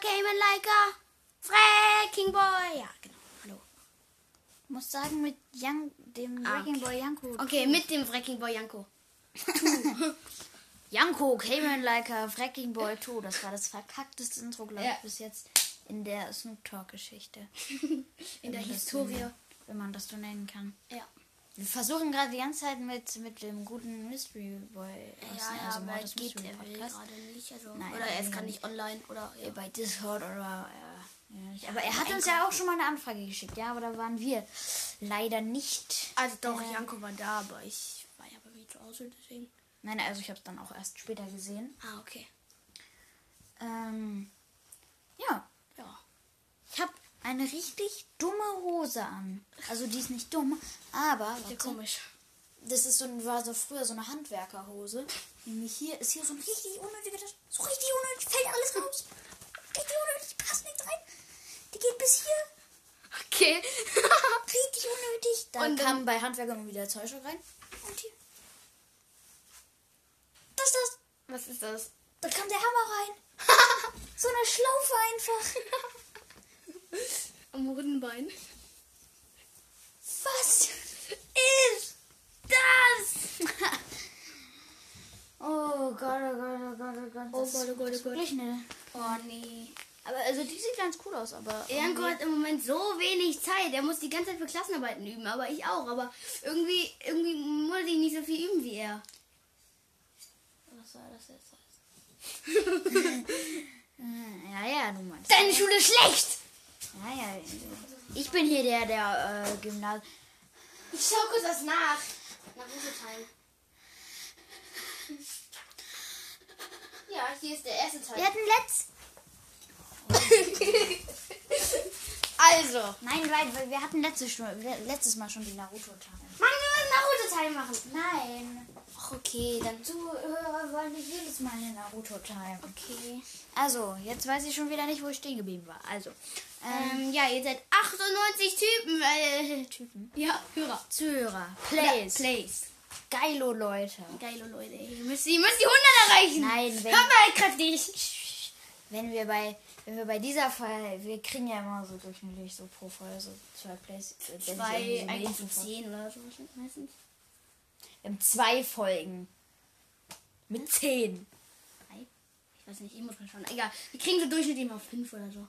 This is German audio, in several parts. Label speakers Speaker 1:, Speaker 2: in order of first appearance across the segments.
Speaker 1: Came in like a Fracking Boy. Ja, genau. Hallo.
Speaker 2: Ich muss sagen, mit Young, dem
Speaker 1: Ah, okay.
Speaker 2: Boy Janko.
Speaker 1: Okay, mit dem Fracking Boy Janko.
Speaker 2: Janko came in like a Wrecking Boy 2. Das war das verkackteste Intro, glaube ich,
Speaker 1: Ja.
Speaker 2: bis jetzt in der Snoop Talk-Geschichte.
Speaker 1: In der
Speaker 2: das
Speaker 1: Historie.
Speaker 2: Wenn man das so nennen kann.
Speaker 1: Ja.
Speaker 2: Wir versuchen gerade die ganze Zeit mit, mit dem guten Mystery Boy. aus-
Speaker 1: Ja, ja,
Speaker 2: also
Speaker 1: aber
Speaker 2: Mordes
Speaker 1: geht er gerade nicht. Also,
Speaker 2: Nein,
Speaker 1: oder er
Speaker 2: er
Speaker 1: nicht online. Oder, ja.
Speaker 2: bei Discord oder ja, aber er hat uns ja auch schon mal eine Anfrage geschickt, ja, aber da waren wir leider nicht.
Speaker 1: Also doch,
Speaker 2: äh,
Speaker 1: Janko war da, aber ich war ja bei mir zu Hause, deswegen.
Speaker 2: Nein, also ich habe es dann auch erst später gesehen.
Speaker 1: Ah, okay.
Speaker 2: Ähm, ja,
Speaker 1: Ja.
Speaker 2: ich habe eine richtig dumme Hose an. Also die ist nicht dumm, aber warte,
Speaker 1: komisch.
Speaker 2: das ist so ein, war so früher so eine Handwerkerhose. Nämlich hier ist hier so ein richtig unnötiger, so richtig unnötig, fällt alles raus. Richtig unnötig, passt nichts rein. Die geht bis hier.
Speaker 1: Okay.
Speaker 2: Richtig unnötig. Da
Speaker 1: Und dann-
Speaker 2: kam bei Handwerkern wieder Zeug rein. Und hier. Das ist das.
Speaker 1: Was ist das?
Speaker 2: Da kam der Hammer rein. so eine Schlaufe einfach.
Speaker 1: Am Hodenbein.
Speaker 2: Was?
Speaker 1: Ist das?
Speaker 2: Oh Gott, oh Gott, oh Gott, oh Gott.
Speaker 1: Oh Gott, oh Gott, oh Gott. Oh nee.
Speaker 2: Aber also die sieht ganz cool aus, aber.
Speaker 1: Janko
Speaker 2: irgendwie-
Speaker 1: hat im Moment so wenig Zeit. Er muss die ganze Zeit für Klassenarbeiten üben, aber ich auch. Aber irgendwie, irgendwie muss ich nicht so viel üben wie er.
Speaker 2: Was soll das jetzt heißen? Ja, ja, du meinst.
Speaker 1: Deine Schule ist schlecht!
Speaker 2: Ja, ja. Ich bin hier der, der äh, Gymnasium.
Speaker 1: Ich schau kurz das nach. Nach Time. Ja, hier ist der erste Teil.
Speaker 2: Wir hatten letzt.
Speaker 1: Also,
Speaker 2: Nein, weil, weil wir hatten letzte Stunde, wir- letztes Mal schon die
Speaker 1: wir einen Naruto-Teil machen.
Speaker 2: Nein.
Speaker 1: Ach, okay, dann.
Speaker 2: Zuhörer wollen nicht jedes Mal eine Naruto-Time.
Speaker 1: Okay.
Speaker 2: Also, jetzt weiß ich schon wieder nicht, wo ich stehen geblieben war. Also, ähm,
Speaker 1: Ähm, ja, ihr seid 98 Typen. Äh,
Speaker 2: Typen.
Speaker 1: ja, Hörer.
Speaker 2: Zuhörer.
Speaker 1: Plays.
Speaker 2: Plays. Geilo, Leute.
Speaker 1: Geile Leute. Ihr müsst, ihr müsst die 100 erreichen.
Speaker 2: Nein, wenn-
Speaker 1: Hört mal kräftig.
Speaker 2: Wenn wir bei, wenn wir bei dieser Fall, wir kriegen ja immer so durchschnittlich so pro Folge so zwei Plays. äh,
Speaker 1: Zwei,
Speaker 2: so
Speaker 1: eigentlich
Speaker 2: Info-
Speaker 1: 10 oder so meistens.
Speaker 2: Zwei Folgen. Mit zehn.
Speaker 1: Drei? Ich weiß nicht, ich muss mal schauen. Egal, wir kriegen so durchschnittlich mal 5 oder so.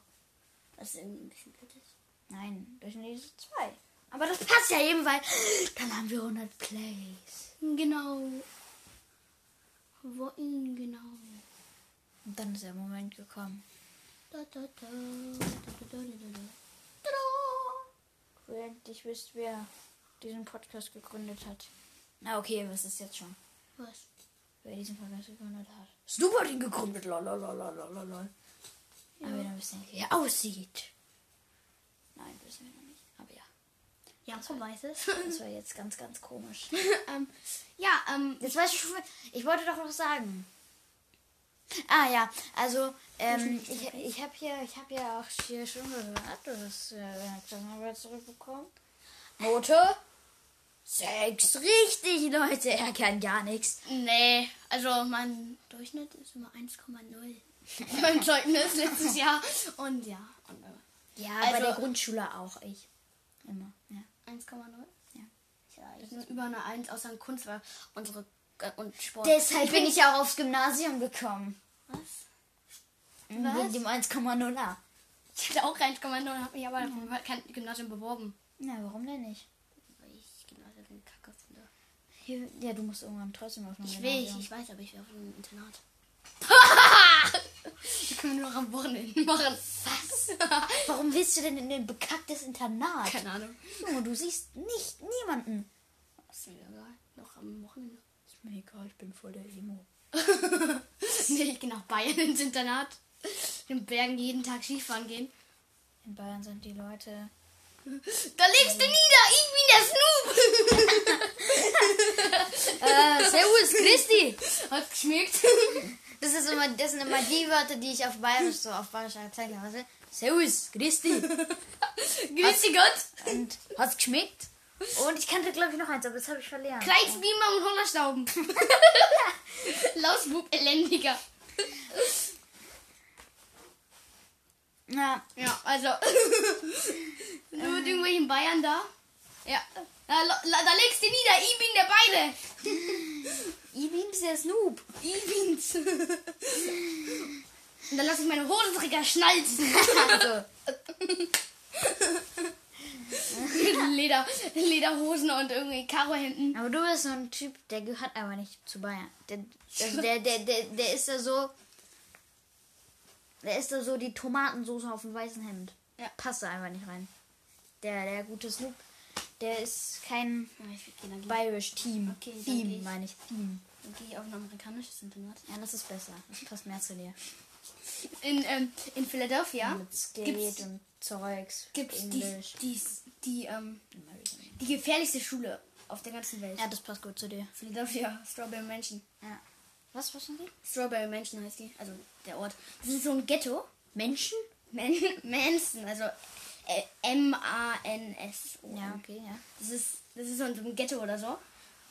Speaker 1: Ist irgendwie ein bisschen blöd. ist.
Speaker 2: Nein, durchschnittlich so zwei. Aber das passt ja eben, weil dann haben wir 100 Plays.
Speaker 1: Genau. Wo, genau.
Speaker 2: Und dann ist der Moment gekommen.
Speaker 1: Da, da, da,
Speaker 2: ihr endlich wisst, wer diesen Podcast gegründet hat. Na okay, was ist jetzt schon?
Speaker 1: Was?
Speaker 2: Wer diesen Podcast gegründet hat. Snoop hat ihn gegründet. Lolololololol. Aber wir dann wissen nicht, wie er aussieht. Nein, wissen wir noch nicht. Aber ja.
Speaker 1: Jakob weiß es.
Speaker 2: Das war jetzt ganz, ganz komisch.
Speaker 1: ähm, ja, ähm,
Speaker 2: Jetzt weiß ich schon, ich wollte doch noch sagen. Ah ja, also ähm, ich, ich habe hier, ich habe ja auch hier schon gehört, du hast äh, deine Klassenarbeit zurückbekommen. Note? Sechs. Richtig, Leute, er kann gar nichts.
Speaker 1: nee, also mein Durchschnitt ist immer 1,0. Beim Zeugnis letztes Jahr. Und ja, und, äh,
Speaker 2: Ja,
Speaker 1: Also-
Speaker 2: bei der Grundschule auch ich. Immer, ja.
Speaker 1: 1,0.
Speaker 2: Ja.
Speaker 1: Ja, ich bin über eine 1 außer in Kunst war unsere äh, und Sport.
Speaker 2: Deshalb bin ich ja auch aufs Gymnasium gekommen.
Speaker 1: Was?
Speaker 2: Wegen dem 1,0a.
Speaker 1: Ich hatte auch 1,0 und habe mich aber auf kein Gymnasium beworben.
Speaker 2: Na, warum denn nicht?
Speaker 1: Weil ich Gymnasium kacke finde.
Speaker 2: Hier, ja, du musst irgendwann trotzdem auf
Speaker 1: Ich will, ich, ich weiß, aber ich will auf ein Internat. Die können wir nur noch am Wochenende machen. Was?
Speaker 2: Warum willst du denn in ein bekacktes Internat?
Speaker 1: Keine Ahnung.
Speaker 2: Junge, du siehst nicht niemanden.
Speaker 1: Ist mir egal. Noch am Wochenende.
Speaker 2: Ist mir egal, ich bin voll der Emo.
Speaker 1: nee, ich gehe nach Bayern ins Internat. In Bergen jeden Tag Skifahren gehen.
Speaker 2: In Bayern sind die Leute.
Speaker 1: Da legst du nieder! Ich bin der Snoop!
Speaker 2: Christi!
Speaker 1: Hat geschmeckt.
Speaker 2: Das, ist immer, das sind immer die Wörter, die ich auf Bayerisch so auf bayerischer Akzent habe. Servus, Christi!
Speaker 1: Dich Gott!
Speaker 2: Und hat's geschmeckt? Und ich kannte, glaube ich, noch eins, aber das habe ich verlernt.
Speaker 1: Kreisbeamer und Hungerstauben. Lausbub elendiger.
Speaker 2: Ja.
Speaker 1: Ja, also. Nur mit irgendwelchen Bayern da. Ja. Da, da, da legst du nieder. Ich bin der Beide.
Speaker 2: Ibins der Snoop.
Speaker 1: Ich bin's. Und dann lasse ich meine Hosenträger schnalzen.
Speaker 2: Also,
Speaker 1: Mit Leder, Lederhosen und irgendwie Karohemden.
Speaker 2: aber du bist so ein Typ, der gehört aber nicht zu Bayern. Der, also der, der, der, der ist da so. Der ist da so die Tomatensoße auf dem weißen Hemd.
Speaker 1: Ja.
Speaker 2: Passt da einfach nicht rein. Der, der gute Snoop, der ist kein
Speaker 1: geh-
Speaker 2: bayerisch Team.
Speaker 1: Okay,
Speaker 2: Theme,
Speaker 1: ich.
Speaker 2: meine ich. Theme.
Speaker 1: dann gehe ich auf ein amerikanisches Internat.
Speaker 2: Ja, das ist besser. Das passt mehr zu dir.
Speaker 1: In, ähm, in Philadelphia
Speaker 2: Mit Skate
Speaker 1: gibt's,
Speaker 2: und Zeugs.
Speaker 1: gibt's die,
Speaker 2: Englisch.
Speaker 1: die, die, ähm, die gefährlichste Schule auf der ganzen Welt.
Speaker 2: Ja, das passt gut zu dir.
Speaker 1: Philadelphia, Strawberry Mansion.
Speaker 2: Ja. Was, was sind die?
Speaker 1: Strawberry Mansion heißt die, also der Ort. Das ist so ein Ghetto.
Speaker 2: Menschen?
Speaker 1: Man Manson, also M-A-N-S.
Speaker 2: Ja, okay, ja.
Speaker 1: Das ist, das ist so ein, so ein Ghetto oder so.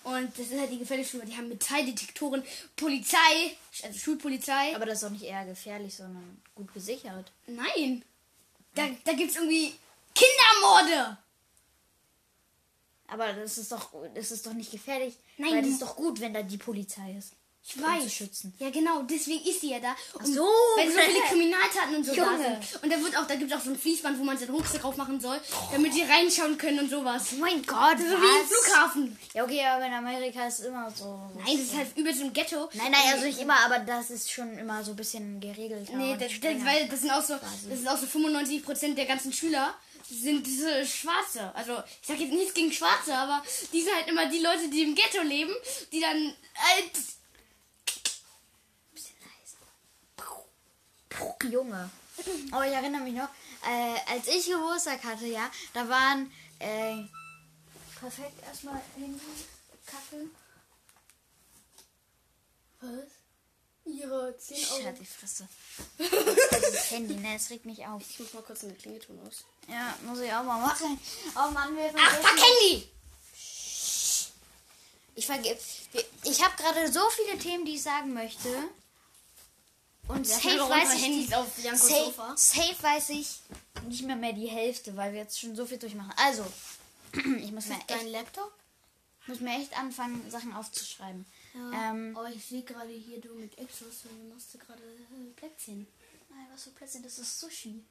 Speaker 1: Und das ist halt die gefährliche Schule. Die haben Metalldetektoren, Polizei, also Schulpolizei.
Speaker 2: Aber das ist doch nicht eher gefährlich, sondern gut gesichert.
Speaker 1: Nein. Da, da gibt es irgendwie Kindermorde.
Speaker 2: Aber das ist doch, das ist doch nicht gefährlich.
Speaker 1: Nein,
Speaker 2: Weil das ist doch gut, wenn da die Polizei ist.
Speaker 1: Ich
Speaker 2: um
Speaker 1: weiß.
Speaker 2: zu schützen.
Speaker 1: Ja, genau, deswegen ist sie ja da. Und
Speaker 2: so.
Speaker 1: Weil so viele Kriminaltaten und so da
Speaker 2: Junge.
Speaker 1: sind. Und da wird auch, da gibt es auch so ein Fließband, wo man seinen Rucksack drauf machen soll, damit die reinschauen können und sowas.
Speaker 2: Oh mein Gott,
Speaker 1: So wie im Flughafen.
Speaker 2: Ja, okay, aber in Amerika ist es immer so.
Speaker 1: Nein, das ist halt übel so ein Ghetto.
Speaker 2: Nein, nein, also nicht immer, aber das ist schon immer so ein bisschen geregelt.
Speaker 1: Nee, das, das, weil das sind auch so, das ist auch so 95% der ganzen Schüler sind diese Schwarze. Also ich sag jetzt nichts gegen Schwarze, aber die sind halt immer die Leute, die im Ghetto leben, die dann halt
Speaker 2: Junge. Oh, ich erinnere mich noch, äh, als ich Geburtstag hatte, ja, da waren, äh, perfekt erstmal Handy, Kacke.
Speaker 1: Was? Ihre 10
Speaker 2: Ich hatte die Fresse. das Handy, ne, es regt mich auf.
Speaker 1: Ich muss mal kurz eine Klingelton aus.
Speaker 2: Ja, muss ich auch mal machen. Oh Mann, wir
Speaker 1: Ach, fuck Handy!
Speaker 2: Ich verge Ich habe gerade so viele Themen, die ich sagen möchte. Und safe weiß ich die, safe,
Speaker 1: Sofa.
Speaker 2: safe weiß ich nicht mehr mehr die Hälfte, weil wir jetzt schon so viel durchmachen. Also, ich muss mir echt,
Speaker 1: Laptop?
Speaker 2: muss mir echt anfangen, Sachen aufzuschreiben.
Speaker 1: Ja.
Speaker 2: Ähm,
Speaker 1: oh, ich sehe gerade hier du mit Exos und du machst du gerade äh, Plätzchen.
Speaker 2: Nein, was für Plätzchen, das ist Sushi.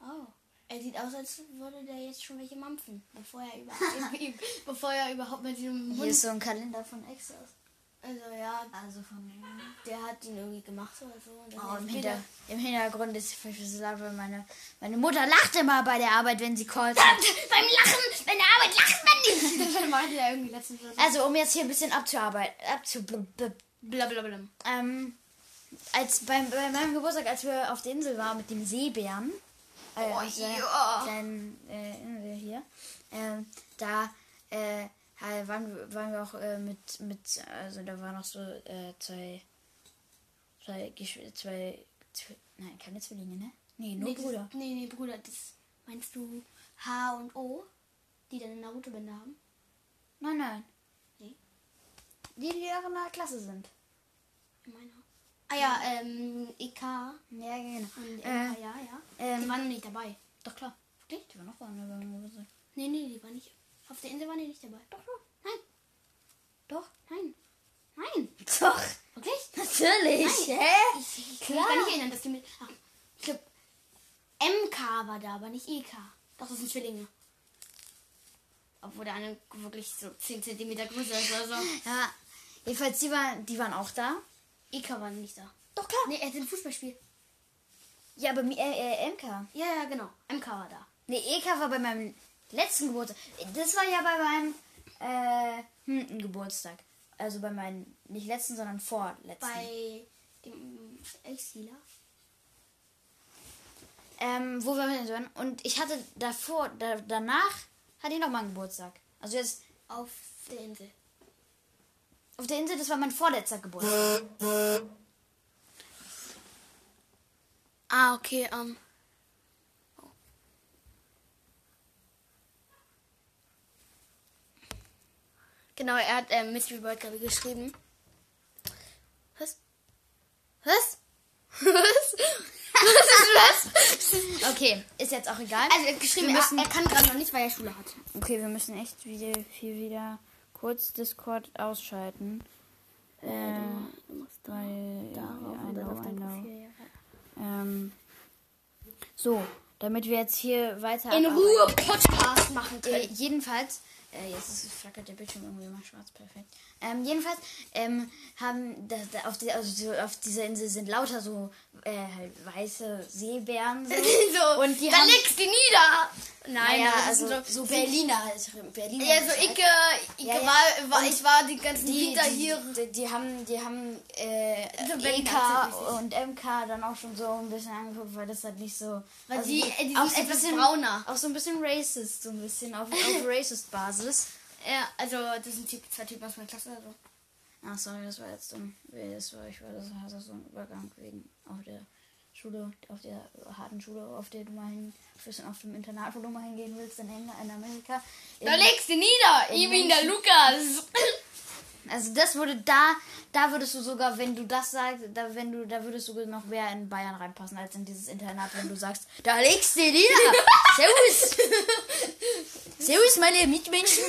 Speaker 1: Oh. Er sieht aus, als würde der jetzt schon welche mampfen, bevor er, über, bevor er überhaupt mit diesem
Speaker 2: Hier ist so ein Kalender von Exos.
Speaker 1: Also ja,
Speaker 2: Also von.
Speaker 1: der hat ihn irgendwie gemacht oder so. Dann
Speaker 2: Oh, im,
Speaker 1: er
Speaker 2: Hinter Im Hintergrund ist verschlüsselt, weil meine, meine Mutter lacht immer bei der Arbeit, wenn sie callt.
Speaker 1: Beim Lachen, bei der Arbeit lacht man nicht. Dann irgendwie letztens.
Speaker 2: Also, um jetzt hier ein bisschen abzuarbeiten. Abzu
Speaker 1: Blablabla.
Speaker 2: ähm, als beim, bei meinem Geburtstag, als wir auf der Insel waren mit dem Seebären, äh,
Speaker 1: Oh,
Speaker 2: der
Speaker 1: ja.
Speaker 2: kleinen äh, hier, ähm, da äh, halt waren, wir- waren wir auch äh, mit, mit, also da waren noch so äh, zwei, zwei, Geschw- zwei, zwei, nein, keine Zwillinge, ne? Nee, nur
Speaker 1: Nee,
Speaker 2: Bruder.
Speaker 1: Das, nee, nee, Bruder. Das meinst du H und O, die dann eine Naruto-Binde haben?
Speaker 2: Nein, nein.
Speaker 1: Nee.
Speaker 2: Die, die auch in der Klasse sind.
Speaker 1: In meiner. Ah ja, ähm, EK und
Speaker 2: Ja, genau.
Speaker 1: MK,
Speaker 2: Äh,
Speaker 1: ja, ja.
Speaker 2: ähm,
Speaker 1: die waren nicht dabei.
Speaker 2: doch klar.
Speaker 1: Wirklich?
Speaker 2: Die waren noch beim Geburtstag.
Speaker 1: Nee, nee, die waren nicht. Auf der Insel waren die nicht dabei. Doch, doch. Nein.
Speaker 2: Doch.
Speaker 1: Nein. Nein.
Speaker 2: Doch.
Speaker 1: Wirklich?
Speaker 2: Natürlich.
Speaker 1: Nein.
Speaker 2: Hä?
Speaker 1: Ich kann mich gar nicht erinnern, dass die mit. Ach, ich glaube, MK war da, aber nicht EK. Doch, das sind Zwillinge. Obwohl der eine wirklich so 10 cm größer ist oder so.
Speaker 2: Ja. Jedenfalls, die waren, die waren auch da.
Speaker 1: EK war nicht da.
Speaker 2: Doch, klar.
Speaker 1: Nee, er hat ein Fußballspiel.
Speaker 2: Ja, aber äh, äh, MK.
Speaker 1: Ja, ja, genau. MK war da.
Speaker 2: Nee, EK war bei meinem letzten Geburtstag. Das war ja bei meinem äh, hm, Geburtstag. Also bei meinem, nicht letzten, sondern vorletzten.
Speaker 1: Bei dem Ex-Healer.
Speaker 2: Ähm, wo wir hin waren. Und ich hatte davor, da, danach hatte ich noch mal einen Geburtstag. Also jetzt
Speaker 1: Auf der Insel.
Speaker 2: auf der Insel, das war mein vorletzter Geburtstag.
Speaker 1: Ah, okay, ähm. Genau, er hat ähm, Mystery Bird gerade geschrieben. Was? Was? Was? Was ist was?
Speaker 2: Okay, ist jetzt auch egal.
Speaker 1: Also er hat geschrieben,
Speaker 2: Wir
Speaker 1: er,
Speaker 2: müssen-
Speaker 1: er kann gerade noch nicht, weil er Schule hat.
Speaker 2: Okay, wir müssen echt wieder, hier wieder kurz Discord ausschalten. Äh, weil, ja, I know, I know. Ähm, so, damit wir jetzt hier weiter.
Speaker 1: In. Ruhe Podcast machen
Speaker 2: Äh,
Speaker 1: können.
Speaker 2: jedenfalls, äh, jetzt ist, flackert der Bildschirm irgendwie mal schwarz, perfekt. Ähm, jedenfalls ähm, haben da, da auf, die, also so auf dieser Insel sind lauter so äh, halt weiße Seebären. So.
Speaker 1: so,
Speaker 2: Und die
Speaker 1: dann
Speaker 2: haben-
Speaker 1: legst du nieder. Nein,
Speaker 2: Naja, also
Speaker 1: sind
Speaker 3: So Berliner halt. Berliner
Speaker 1: Ja, so ich, äh, ich,
Speaker 2: Ja, ja.
Speaker 1: War, war, ich war die ganzen
Speaker 2: die,
Speaker 1: Winter
Speaker 2: die,
Speaker 1: hier.
Speaker 2: Die, die haben, die haben äh,
Speaker 1: So
Speaker 2: EK und MK dann auch schon so ein bisschen angeguckt, weil das halt nicht so.
Speaker 1: Weil
Speaker 2: also
Speaker 1: die, äh, die
Speaker 2: auch
Speaker 1: sind
Speaker 2: so
Speaker 1: etwas
Speaker 2: bisschen
Speaker 1: brauner.
Speaker 2: Auch so ein bisschen racist, so ein bisschen auf, auf Racist-Basis.
Speaker 1: Ja, also das sind Typ, zwei Typen aus meiner Klasse. Also.
Speaker 2: Ach sorry, das war jetzt dumm. Das war, ich war das war so ein Übergang wegen auf der Schule, auf der harten Schule, auf der du mal hin, auf dem Internat, wo du mal hingehen willst in England, in Amerika.
Speaker 1: Da
Speaker 2: In-
Speaker 1: legst du nieder. Ich bin der Lukas.
Speaker 2: Also das würde da, da würdest du sogar, wenn du das sagst, da wenn du, da würdest du noch mehr in Bayern reinpassen als in dieses Internat, wenn du sagst, da legst du nieder. Servus. Servus, meine Mitmenschen.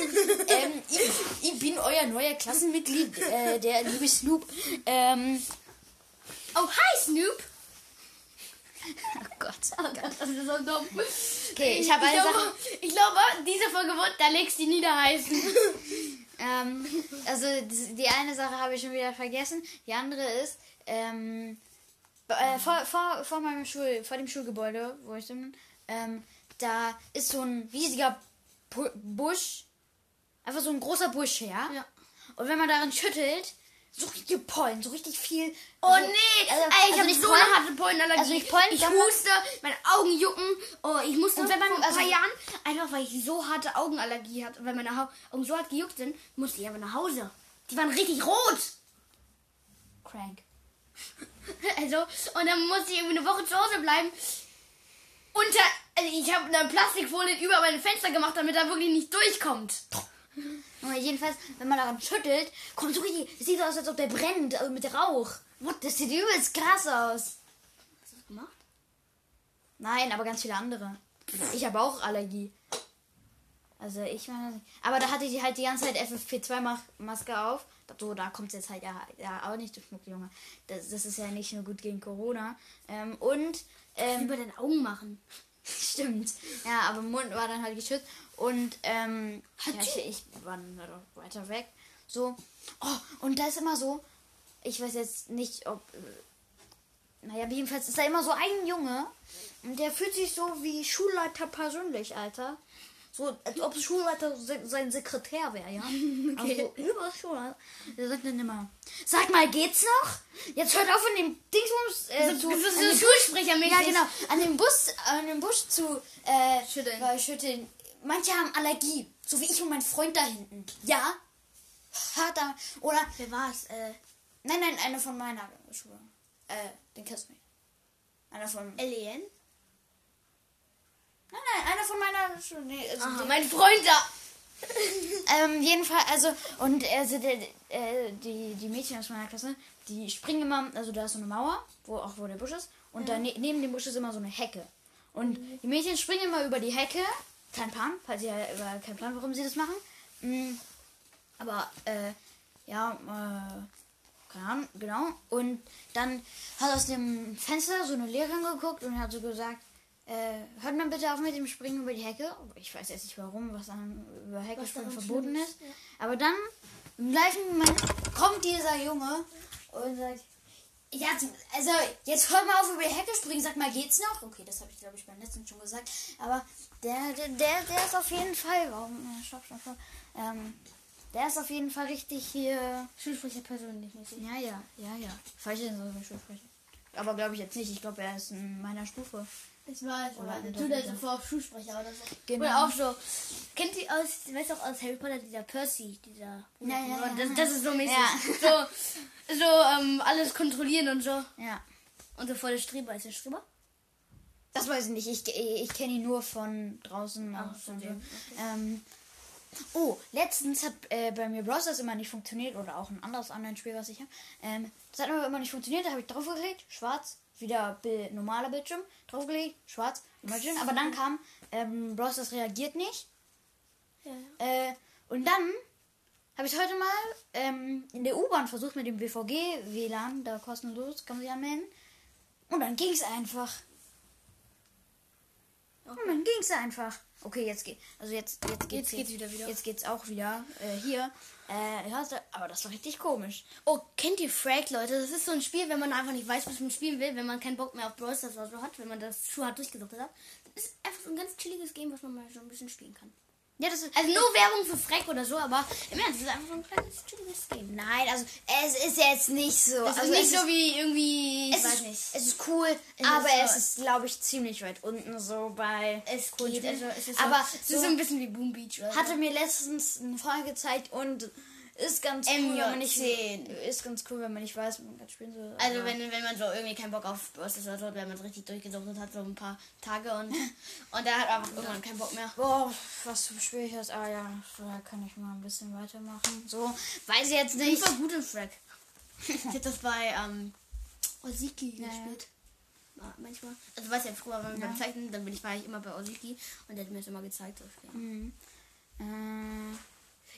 Speaker 2: Ähm, ich, ich bin euer neuer Klassenmitglied, äh, der liebe Snoop. Ähm,
Speaker 1: Oh, hi Snoop.
Speaker 2: oh Gott.
Speaker 1: Oh Gott, das ist so dumm.
Speaker 2: Okay, ich habe
Speaker 1: ich
Speaker 2: eine
Speaker 1: glaube,
Speaker 2: Sache.
Speaker 1: ich glaube, diese Folge wird, da legst du nieder heißen.
Speaker 2: Ähm, also die eine Sache habe ich schon wieder vergessen. Die andere ist, ähm, äh, vor, vor, vor meinem Schul, vor dem Schulgebäude, wo ich bin, ähm, da ist so ein riesiger Busch, einfach so ein großer Busch, ja?
Speaker 1: Ja.
Speaker 2: Und wenn man daran schüttelt, so richtig Pollen, so richtig viel.
Speaker 1: Oh
Speaker 2: also-
Speaker 1: nee,
Speaker 2: also-
Speaker 1: Ey, ich
Speaker 2: also
Speaker 1: habe
Speaker 2: nicht
Speaker 1: so
Speaker 2: Pollen,
Speaker 1: eine harte Pollenallergie.
Speaker 2: also nicht Pollen,
Speaker 1: ich huste, meine Augen jucken. Oh, ich musste
Speaker 2: Und wenn man-
Speaker 1: vor ein paar
Speaker 2: also-
Speaker 1: Jahren, einfach weil ich so harte Augenallergie hatte, weil meine Hau- Augen so hart gejuckt sind, musste ich aber nach Hause. Die waren richtig rot.
Speaker 2: Crank.
Speaker 1: Also, und dann musste ich irgendwie eine Woche zu Hause bleiben. Unter, also ich habe eine Plastikfolie über meine Fenster gemacht, damit er wirklich nicht durchkommt.
Speaker 2: Aber jedenfalls, wenn man daran schüttelt, kommt so richtig, es sieht so aus, als ob der brennt, also mit Rauch. Das sieht übelst krass aus.
Speaker 1: Hast du das gemacht?
Speaker 2: Nein, aber ganz viele andere. Ich habe auch Allergie. Also ich meine, aber da hatte ich halt die ganze Zeit FFP2-Maske auf. So, da kommt es jetzt halt ja, ja auch nicht durch Schmuck, Junge. Das, das ist ja nicht nur gut gegen Corona. Ähm, und, ähm,
Speaker 1: Über den Augen machen.
Speaker 2: stimmt. Ja, aber Mund war dann halt geschützt. Und, ähm, ja, ich, ich war weiter weg. So. Oh, und da ist immer so, ich weiß jetzt nicht, ob. äh, Naja, jedenfalls ist da immer so ein Junge. Und der fühlt sich so wie Schulleiter persönlich, Alter. So, als ob Schulleiter se sein Sekretär wäre, ja. Also über Schulleiter. Der sagt dann immer, sag mal, geht's noch? Jetzt hört auf, in dem Dingsbums äh,
Speaker 1: So-
Speaker 2: zu,
Speaker 1: so- so
Speaker 2: an dem
Speaker 1: Schulsprechermäßig.
Speaker 2: Ja, genau. An dem Bus, an dem Busch zu äh,
Speaker 1: Schütteln.
Speaker 2: äh, schütteln. Manche haben Allergie. So wie ich und mein Freund da hinten. Ja. Vater. Oder
Speaker 1: Wer war's? Äh,
Speaker 2: Nein, nein, eine von meiner Schule. Äh, den kennst du nicht. Einer von. Nein,
Speaker 1: L.E.N.?
Speaker 2: nein, einer von meiner Schule. Nee, also
Speaker 1: Aha, mein Freund da.
Speaker 2: ähm, jedenfalls, also, und also, der, äh, die, die Mädchen aus meiner Klasse, die springen immer, also da ist so eine Mauer, wo auch wo der Busch ist, und da ne neben dem Busch ist immer so eine Hecke. Und die Mädchen springen immer über die Hecke, kein Plan, falls ihr über keinen Plan, warum sie das machen. Mm, aber, äh, ja, äh, keine Ahnung, genau. Und dann hat aus dem Fenster so eine Lehrerin geguckt und hat so gesagt, äh, hört mal bitte auf mit dem Springen über die Hecke. Ich weiß jetzt nicht warum, was dann über Hecke springen verboten
Speaker 1: schlimm
Speaker 2: ist. Aber dann, im gleichen Moment, kommt dieser Junge und sagt, ja, also jetzt hört mal auf über die Hecke springen, sag mal, geht's noch? Okay, das habe ich glaube ich beim letzten schon gesagt. Aber der, der, der, der ist auf jeden Fall, warum, äh, stopp, stopp, stopp, ähm, der ist auf jeden Fall richtig hier.
Speaker 1: Schulsprecher persönlich mäßig.
Speaker 2: Ja, ja, ja, ja. Falsch denn so eine Schulsprecher. Aber glaube ich jetzt nicht. Ich glaube, er ist in meiner Stufe.
Speaker 1: Ich weiß,
Speaker 2: Oder
Speaker 1: aber
Speaker 2: eine
Speaker 1: du der
Speaker 2: Doppelte.
Speaker 1: so vor Schulsprecher oder so.
Speaker 2: Genau.
Speaker 1: Oder auch so. Kennt ihr aus, weißt du auch aus Harry Potter, dieser Percy, dieser.
Speaker 2: Ja, ja, ja.
Speaker 1: Das, das ist so mäßig.
Speaker 2: Ja.
Speaker 1: So, so ähm, alles kontrollieren und so.
Speaker 2: Ja.
Speaker 1: Und so vor der Streber. Ist der Streber?
Speaker 2: Das weiß ich nicht. Ich, ich kenne ihn nur von draußen.
Speaker 1: Ach,
Speaker 2: aus
Speaker 1: von
Speaker 2: und so.
Speaker 1: dem,
Speaker 2: Ähm, oh, letztens hat äh, bei mir Browsers immer nicht funktioniert. Oder auch ein anderes Online-Spiel, was ich habe. Ähm, das hat aber immer nicht funktioniert. Da habe ich drauf geklickt. Schwarz. Wieder Bild, normaler Bildschirm, draufgelegt, schwarz, Bildschirm, aber dann kam, ähm, Bros. das reagiert nicht.
Speaker 1: Ja.
Speaker 2: Äh, und dann habe ich heute mal ähm, in der U-Bahn versucht mit dem BVG-WLAN, da kostenlos, kann man sich anmelden. Und dann ging es einfach. Und dann ging es einfach. Okay, jetzt geht, also jetzt, jetzt geht's,
Speaker 1: Jetzt geht's wieder wieder.
Speaker 2: Jetzt geht's auch wieder äh, hier. Äh, ja, aber das war richtig komisch.
Speaker 1: Oh, kennt ihr Frag, Leute? Das ist so ein Spiel, wenn man einfach nicht weiß, was man spielen will, wenn man keinen Bock mehr auf Brawl Stars oder so hat, wenn man das Schuh hat durchgesuchtet hat. Das ist einfach so ein ganz chilliges Game, was man mal so ein bisschen spielen kann.
Speaker 2: Ja, das ist
Speaker 1: Also nur Werbung für Freck oder so, aber im Ernst, ist einfach so ein kleines chilliges Game.
Speaker 2: Nein, also es ist jetzt nicht so.
Speaker 1: Es
Speaker 2: also
Speaker 1: ist nicht so wie irgendwie, ich
Speaker 2: es
Speaker 1: weiß
Speaker 2: ist,
Speaker 1: nicht.
Speaker 2: Es ist cool,
Speaker 1: Es
Speaker 2: aber
Speaker 1: ist so-
Speaker 2: es ist, glaube ich, ziemlich weit unten so bei.
Speaker 1: Es geht,
Speaker 2: jedem.
Speaker 1: also es ist
Speaker 2: aber
Speaker 1: so, es ist
Speaker 2: so
Speaker 1: so ein bisschen wie Boom Beach oder
Speaker 2: hatte
Speaker 1: so.
Speaker 2: mir letztens eine Folge gezeigt und ist ganz cool, wenn man nicht
Speaker 1: MJ10.
Speaker 2: ist ganz cool, wenn man nicht weiß, man gerade spielen soll.
Speaker 1: Also wenn, wenn man so irgendwie keinen Bock auf Brawl Stars hat, wenn man es richtig durchgesuchtet hat, so ein paar Tage und, und da hat einfach irgendwann keinen Bock mehr.
Speaker 2: Boah, was spiele ich jetzt? Ah ja, da kann ich mal ein bisschen weitermachen. So, weiß ich jetzt
Speaker 1: Ich
Speaker 2: nicht.
Speaker 1: voll gut im Frack. Ich hab das bei ähm, Oziki
Speaker 2: Ja, ja.
Speaker 1: gespielt. Ma- Manchmal. Also weißt ja, früher wenn wir
Speaker 2: Ja.
Speaker 1: beim Zeichnen, dann bin ich, war ich immer bei Oziki und der hat mir das immer gezeigt.
Speaker 2: Mhm. Äh,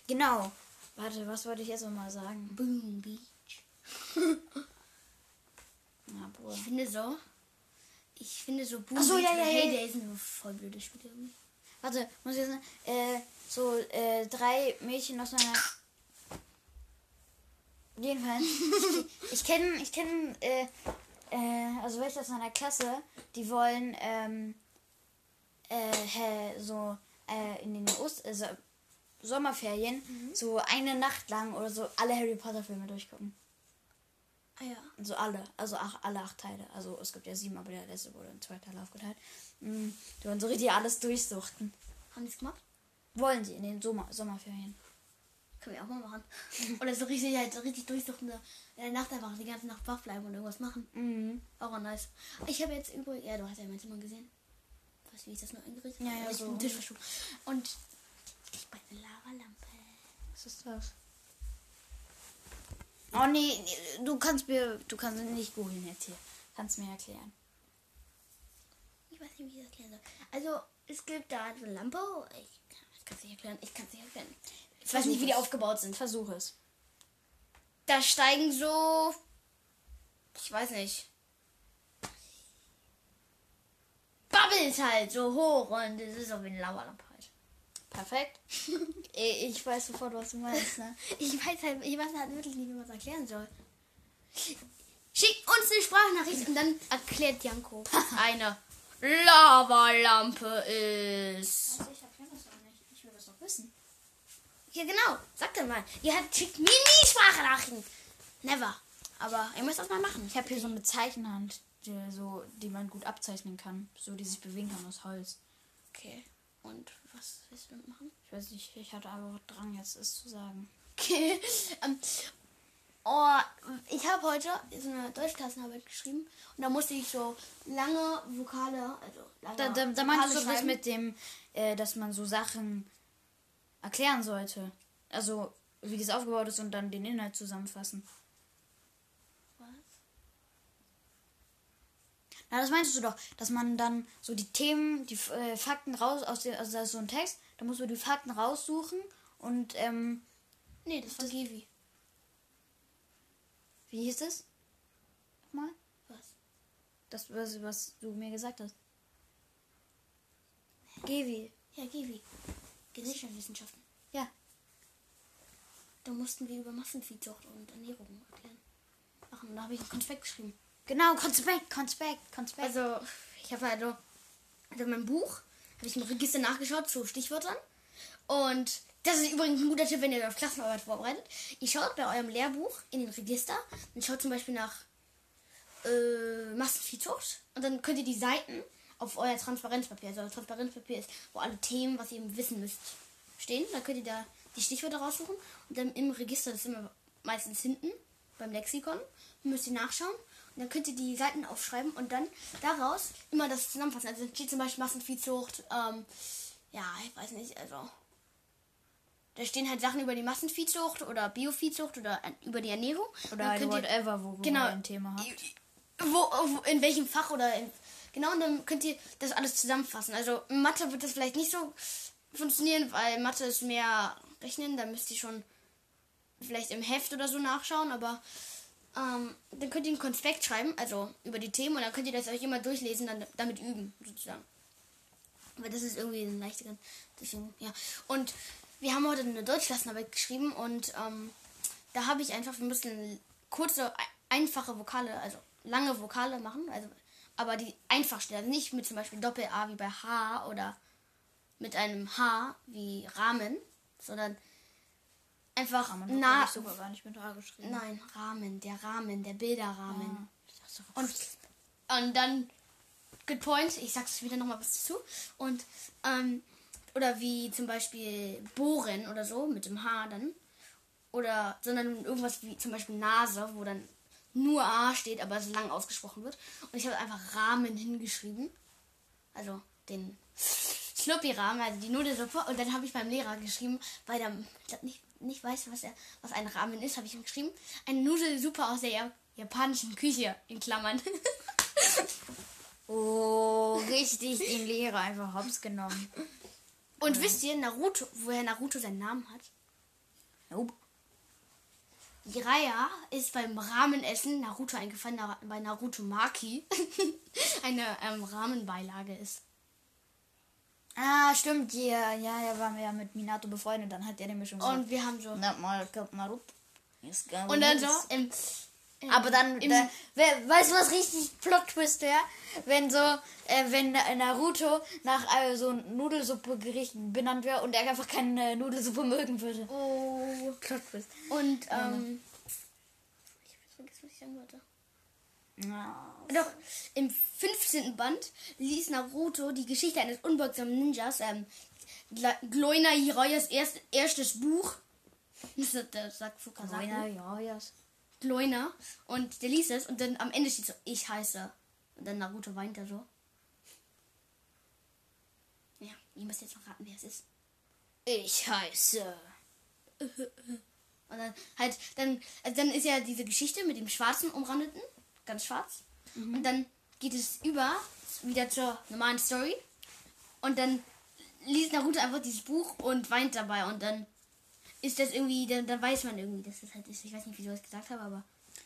Speaker 2: genau. Warte, was wollte ich jetzt noch mal sagen?
Speaker 1: Boom Beach.
Speaker 2: Ja, Bruder.
Speaker 1: Ich finde so, ich finde so Boom
Speaker 2: Ach so,
Speaker 1: Beach
Speaker 2: ja, ja, ja.
Speaker 1: Heyday sind so voll blöde Spiele irgendwie.
Speaker 2: Warte, muss ich jetzt sagen, äh, so äh, drei Mädchen aus meiner. Jedenfalls. ich ich kenne, ich kenne, äh, äh, also welche aus meiner Klasse, die wollen, ähm, äh, hä, so, äh, in den Ost also Sommerferien so eine Nacht lang oder so alle Harry Potter Filme durchgucken.
Speaker 1: Ah ja.
Speaker 2: So alle, also ach, alle acht Teile. Also es gibt ja sieben, aber der letzte wurde in zwei Teile aufgeteilt. Mm, die wollen so richtig alles durchsuchten.
Speaker 1: Haben die es gemacht?
Speaker 2: Wollen sie in den Sommer Sommerferien.
Speaker 1: Können wir auch mal machen. Oder so richtig, halt so richtig durchsuchende in der Nacht einfach die ganze Nacht wach bleiben und irgendwas machen.
Speaker 2: Mhm.
Speaker 1: Auch nice. Ich habe jetzt übrigens, ja, du hast ja mein Zimmer gesehen. Weißt du, wie ich das nur eingerichtet
Speaker 2: Ja,
Speaker 1: habe?
Speaker 2: ja,
Speaker 1: ich
Speaker 2: so.
Speaker 1: Tisch verschoben. Und eine Lavalampe.
Speaker 2: Was ist das? Oh nee, nee, du kannst mir, du kannst nicht googeln jetzt hier. Kannst mir erklären.
Speaker 1: Ich weiß nicht, wie ich das erklären soll. Also, es gibt da eine Lampe. Ich, ich kann es nicht erklären. Ich kann es nicht erklären. Ich weiß nicht, wie die aufgebaut sind.
Speaker 2: Versuch es.
Speaker 1: Da steigen so. Ich weiß nicht. Bubbles halt so hoch und es ist so wie eine Lavalampe.
Speaker 2: Perfekt. ich weiß sofort, was du meinst, ne?
Speaker 1: Ich weiß halt, ich weiß halt wirklich nicht, wie man es erklären soll. Schickt uns eine Sprachnachricht und dann erklärt Janko eine Lavalampe ist.
Speaker 2: Also ich erkläre das auch nicht. Ich will das doch wissen.
Speaker 1: Ja, genau. Sagt dann mal. Ihr habt, schickt mir nie Sprachnachrichten. Never. Aber ihr müsst das mal machen.
Speaker 2: Ich habe hier so eine Zeichenhand, die, so, die man gut abzeichnen kann. So, die sich bewegen kann aus Holz.
Speaker 1: Okay. Und was willst du damit machen?
Speaker 2: Ich weiß nicht, ich hatte einfach Drang, jetzt es zu sagen.
Speaker 1: Okay. Ähm, oh, ich habe heute so eine Deutschklassenarbeit geschrieben und da musste ich so lange Vokale, also lange
Speaker 2: Da, da, da meinst du das mit dem, äh, dass man so Sachen erklären sollte. Also, wie das aufgebaut ist und dann den Inhalt zusammenfassen.
Speaker 1: Was?
Speaker 2: Na, das meinst du doch, dass man dann so die Themen, die äh, Fakten raus aus dem, also da ist so ein Text, da musst du die Fakten raussuchen und ähm,
Speaker 1: Nee, das war Gevi.
Speaker 2: wie hieß es? Mal?
Speaker 1: Was?
Speaker 2: Das, was, was du mir gesagt hast. Gewi.
Speaker 1: Ja, Gevi. Gesellschaftswissenschaften.
Speaker 2: Ja.
Speaker 1: Da mussten wir über Massenviehzucht und Ernährung erklären. Machen. Und da habe ich einen Konspekt geschrieben.
Speaker 2: Genau, Konspekt, Konspekt, Konspekt.
Speaker 1: Also, ich habe also, also mein Buch, habe ich im Register nachgeschaut zu Stichwörtern. Und das ist übrigens ein guter Tipp, wenn ihr auf Klassenarbeit vorbereitet. Ihr schaut bei eurem Lehrbuch in den Register und schaut zum Beispiel nach äh, Massenviehzucht. Und dann könnt ihr die Seiten auf euer Transparenzpapier, also Transparenzpapier ist, wo alle Themen, was ihr eben wissen müsst, stehen. Dann könnt ihr da die Stichwörter raussuchen. Und dann im Register, das ist immer meistens hinten beim Lexikon, müsst ihr nachschauen. Dann könnt ihr die Seiten aufschreiben und dann daraus immer das zusammenfassen. Also steht zum Beispiel Massenviehzucht, ähm, ja, ich weiß nicht, also da stehen halt Sachen über die Massenviehzucht oder Bioviehzucht oder über die Ernährung.
Speaker 2: Oder halt
Speaker 1: könnt ihr-
Speaker 2: whatever, wo,
Speaker 1: genau,
Speaker 2: ihr ein Thema habt.
Speaker 1: wo, wo, in welchem Fach oder in, genau, und dann könnt ihr das alles zusammenfassen. Also in Mathe wird das vielleicht nicht so funktionieren, weil Mathe ist mehr Rechnen, da müsst ihr schon vielleicht im Heft oder so nachschauen, aber ähm, dann könnt ihr einen Konspekt schreiben, also über die Themen, und dann könnt ihr das euch immer durchlesen, dann damit üben, sozusagen. Aber das ist irgendwie ein leichter, deswegen, ja. Und wir haben heute eine Deutschklassenarbeit geschrieben und ähm, da habe ich einfach, wir müssen kurze, einfache Vokale, also lange Vokale machen, also aber die einfach stehen, also nicht mit zum Beispiel Doppel-A wie bei H oder mit einem H wie Rahmen, sondern einfach
Speaker 2: Rahmen
Speaker 1: na,
Speaker 2: ich, sogar gar nicht mit A geschrieben.
Speaker 1: Nein, Rahmen, der Rahmen, der Bilderrahmen.
Speaker 2: Ah, ich dachte,
Speaker 1: Und, und dann, good point, ich sag's später nochmal was dazu. Und, ähm, oder wie zum Beispiel Bohren oder so, mit dem H dann. Oder, sondern irgendwas wie zum Beispiel Nase, wo dann nur A steht, aber es lang ausgesprochen wird. Und ich habe einfach Rahmen hingeschrieben. Also den Schluppi-Rahmen, also die Nudelsuppe. Und dann habe ich beim Lehrer geschrieben, weil er glaub, nicht, nicht weiß, was, er, was ein Ramen ist, habe ich ihm geschrieben. Eine Nudelsuppe aus der ja- japanischen Küche, in Klammern.
Speaker 2: Oh, richtig den Lehrer einfach hops genommen.
Speaker 1: Und wisst ihr, Naruto, woher Naruto seinen Namen hat?
Speaker 2: Nope.
Speaker 1: Jiraiya ist beim Ramenessen Naruto eingefallen, weil Naruto Maki eine ähm, Rahmenbeilage ist.
Speaker 2: Ah, stimmt, ja, ja, ja, waren wir ja mit Minato befreundet, dann hat er nämlich schon gesagt.
Speaker 1: Und wir haben so.
Speaker 2: na, mal. Ist gar
Speaker 1: Und dann so. Im, im,
Speaker 2: Aber dann,
Speaker 1: im,
Speaker 2: da, wer, weißt du, was richtig Plot-Twist wäre? Wenn so, äh, wenn Naruto nach äh, so Nudelsuppe-Gerichten benannt wäre und er einfach keine Nudelsuppe mögen würde.
Speaker 1: oh.
Speaker 2: Plot-Twist.
Speaker 1: Und, ähm. Ich hab jetzt vergessen, was ich sagen wollte.
Speaker 2: Ja.
Speaker 1: Doch, im 15. Band liest Naruto die Geschichte eines unbeugsamen Ninjas, ähm, Gloina Jiraias erst, erstes Buch. Das, das sagt Fukasaku.
Speaker 2: Ja.
Speaker 1: Gloina. Und der liest es und dann am Ende steht so, ich heiße. Und dann Naruto weint da so. Ja, ihr müsst jetzt noch raten, wer es ist.
Speaker 2: Ich heiße.
Speaker 1: Und dann halt, dann, also dann ist ja diese Geschichte mit dem schwarzen Umrandeten, ganz schwarz. Und dann geht es über wieder zur normalen Story. Und dann liest Naruto einfach dieses Buch und weint dabei. Und dann ist das irgendwie, dann, dann weiß man irgendwie, dass das halt ist. Ich weiß nicht, wieso ich es gesagt habe, aber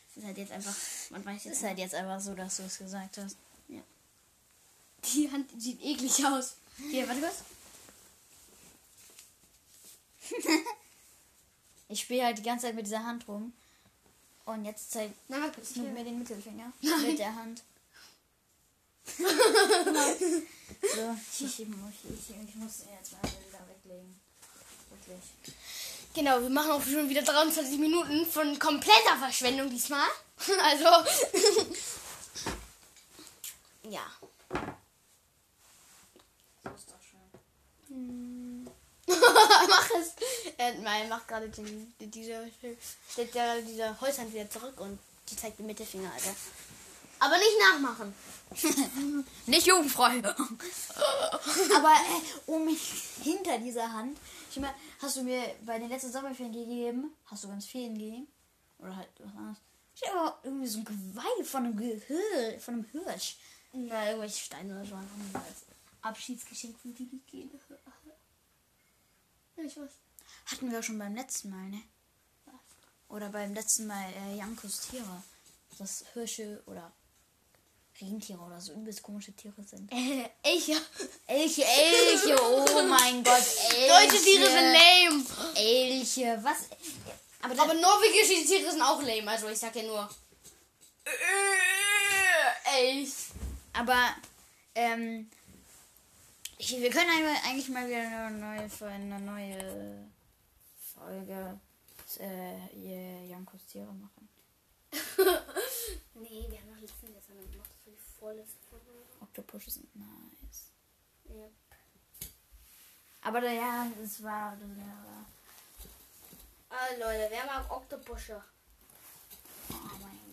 Speaker 1: es ist halt jetzt einfach, man weiß jetzt
Speaker 2: Ist halt jetzt einfach so, dass du es gesagt hast.
Speaker 1: Die Hand sieht eklig aus. Hier, warte kurz.
Speaker 2: Ich spiele halt die ganze Zeit mit dieser Hand rum. Und jetzt zeigt
Speaker 1: Na, Hier.
Speaker 2: mir den Mittelfinger mit der Hand. so, ich, ich, muss, ich, muss jetzt mal Bilder weglegen. Wirklich.
Speaker 1: Genau, wir machen auch schon wieder 23 Minuten von kompletter Verschwendung diesmal. Also. ja.
Speaker 2: So ist doch schön.
Speaker 1: mach es. Äh, nein, mach gerade den, die- diese, stellt ja diese Holzhand wieder zurück und die zeigt den Mittelfinger, Alter. Aber nicht nachmachen.
Speaker 2: Nicht jugendfrei. Aber äh, um hinter dieser Hand, ich meine, hast du mir bei den letzten Sommerferien gegeben, hast du ganz vielen gegeben? Oder halt was anderes? Ich habe aber irgendwie so ein Geweih von einem Gehir, von einem Hirsch.
Speaker 1: Na, irgendwelche Steine oder so als Abschiedsgeschenk von Bibi gehen. Ja, ich weiß.
Speaker 2: Hatten wir auch schon beim letzten Mal, ne? Oder beim letzten Mal äh, Jankos Tiere. Dass Hirsche oder Rentiere oder so übelst komische Tiere sind.
Speaker 1: Äh, ja.
Speaker 2: Elche, Elche, oh mein Gott, Elche.
Speaker 1: Deutsche Tiere sind lame.
Speaker 2: Elche, was? Aber,
Speaker 1: Aber norwegische Tiere sind auch lame. Also ich sag ja nur. Äh, Elch.
Speaker 2: aber ähm, ich, wir können eigentlich mal wieder eine neue, eine neue Folge äh, Jankos Tiere machen.
Speaker 1: Nee, wir haben noch letztens jetzt eine gemacht für die vorletzte Folge.
Speaker 2: Oktopusche sind nice.
Speaker 1: Ja.
Speaker 2: Aber da, ja, es war. Das war
Speaker 1: Ah, Leute, wer mag Oktopusche?
Speaker 2: oh mein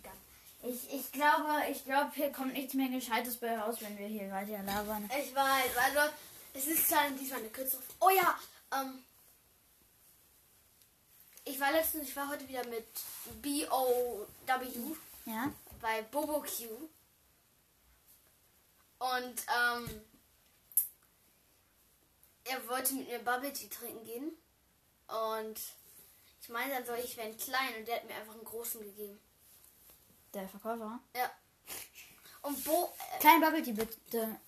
Speaker 2: glaube, ich glaube, hier kommt nichts mehr Gescheites bei raus, wenn wir hier weiter labern.
Speaker 1: Ich weiß, also es ist zwar diesmal eine kürzere. Oh ja, ähm. Ich war letztens, ich war heute wieder mit B.O.W.
Speaker 2: Ja?
Speaker 1: bei Bobo Q. Und ähm, er wollte mit mir Bubble Tea trinken gehen. Und ich meinte dann so, ich wäre ein klein und der hat mir einfach einen großen gegeben.
Speaker 2: Der Verkäufer.
Speaker 1: Ja. Und Bo.
Speaker 2: Klein Bubble Tea bitte.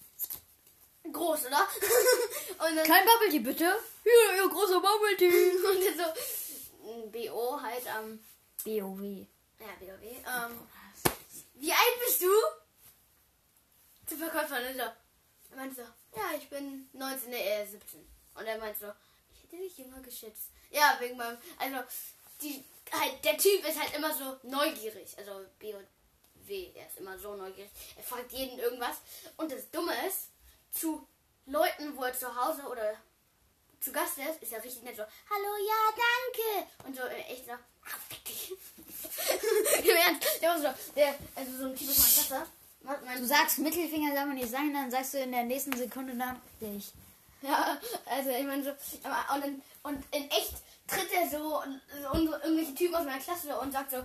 Speaker 1: Äh, groß, oder? und dann.
Speaker 2: Klein Bubble Tea bitte. Hier, ihr großer Bubble Tea.
Speaker 1: Und dann so. BO halt am.
Speaker 2: BOW.
Speaker 1: ja, BOW. Ähm, wie alt bist du? Zum Verkäufer, ne? So. Er meinte so, ja, ich bin 19, ne, ist 17. Und er meinte so, ich hätte dich jünger geschätzt. Ja, wegen meinem, also, die, halt, der Typ ist halt immer so neugierig. Also, B und W, er ist immer so neugierig. Er fragt jeden irgendwas. Und das Dumme ist, zu Leuten, wo er zu Hause oder zu Gast ist, ist er richtig nett so, hallo, ja, danke. Und so, äh, echt so, ah, fick dich. Im Ernst, der war so, der, also so ein Typ aus meiner Klasse. Mein- mein-
Speaker 2: Du sagst Mittelfinger, soll man nicht sagen, dann sagst du in der nächsten Sekunde dann dich.
Speaker 1: Ja, also ich meine so, und in, und in echt tritt er so und, irgendwelche Typen aus meiner Klasse und sagt so,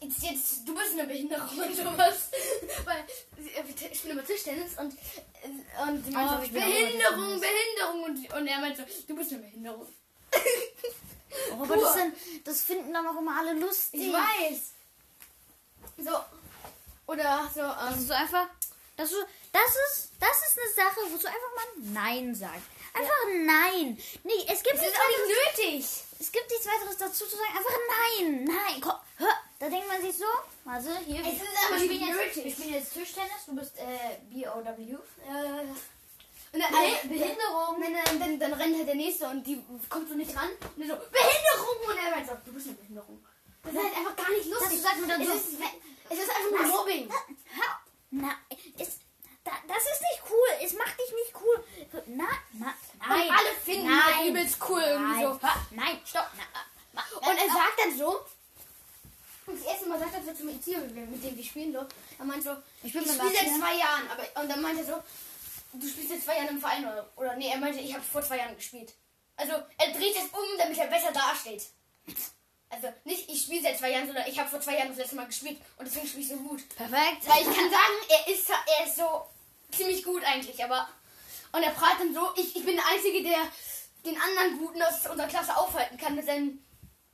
Speaker 1: jetzt, jetzt, du bist eine Behinderung und sowas. Weil ich spiele immer Tischtennis und, und sie meint
Speaker 2: Oh,
Speaker 1: so, Behinderung, Behinderung und, und er meint so, du bist eine Behinderung.
Speaker 2: Oh, aber das, sind, das finden dann auch immer alle lustig.
Speaker 1: Ich weiß. So. Oder so,
Speaker 2: Das
Speaker 1: ähm,
Speaker 2: ist so einfach. Das, ist, das, ist, das ist eine Sache, wo du einfach mal Nein sagst. Einfach Nein. Nee, es gibt
Speaker 1: es ist auch nicht nötig.
Speaker 2: Es gibt nichts weiteres dazu zu sagen. Einfach Nein. Nein. Komm, hör. Da denkt man sich so. Also hier.
Speaker 1: Es ist aber
Speaker 2: spielen
Speaker 1: nicht
Speaker 2: jetzt, wir spielen jetzt Tischtennis. Du bist äh, BOW.
Speaker 1: Äh, und dann,
Speaker 2: Hey,
Speaker 1: äh,
Speaker 2: Behinderung.
Speaker 1: Dann, dann, dann, dann rennt halt der Nächste und die kommt so nicht ran. Und dann so, Behinderung! Und er so, du bist eine Behinderung. Das ist halt einfach gar nicht lustig.
Speaker 2: Das sagt man dann
Speaker 1: es
Speaker 2: so.
Speaker 1: Ist, es ist einfach nur Mobbing.
Speaker 2: Na, ist, da, das ist nicht cool. Es macht dich nicht cool. Na, na, nein.
Speaker 1: Alle finden
Speaker 2: nein.
Speaker 1: halt übelst cool
Speaker 2: Nein,
Speaker 1: so.
Speaker 2: nein, stopp. Na, na,
Speaker 1: Und er sagt dann so, und das erste Mal sagt er so zum Erzieher, mit dem wir spielen so, er meint so,
Speaker 2: Ich
Speaker 1: ich spiele seit zwei Jahren, aber und dann meinte er so, du spielst seit zwei Jahren im Verein oder, oder nee, er meinte, ich habe vor zwei Jahren gespielt. Also er dreht es um, damit er besser dasteht. Also nicht, ich spiele seit zwei Jahren, sondern ich habe vor zwei Jahren das letzte Mal gespielt und deswegen spiele ich so gut.
Speaker 2: Perfekt.
Speaker 1: Weil ich kann sagen, er ist, er ist so ziemlich gut eigentlich, aber. Und er prahlt dann so, ich, ich bin der Einzige, der den anderen Guten aus unserer Klasse aufhalten kann mit seinen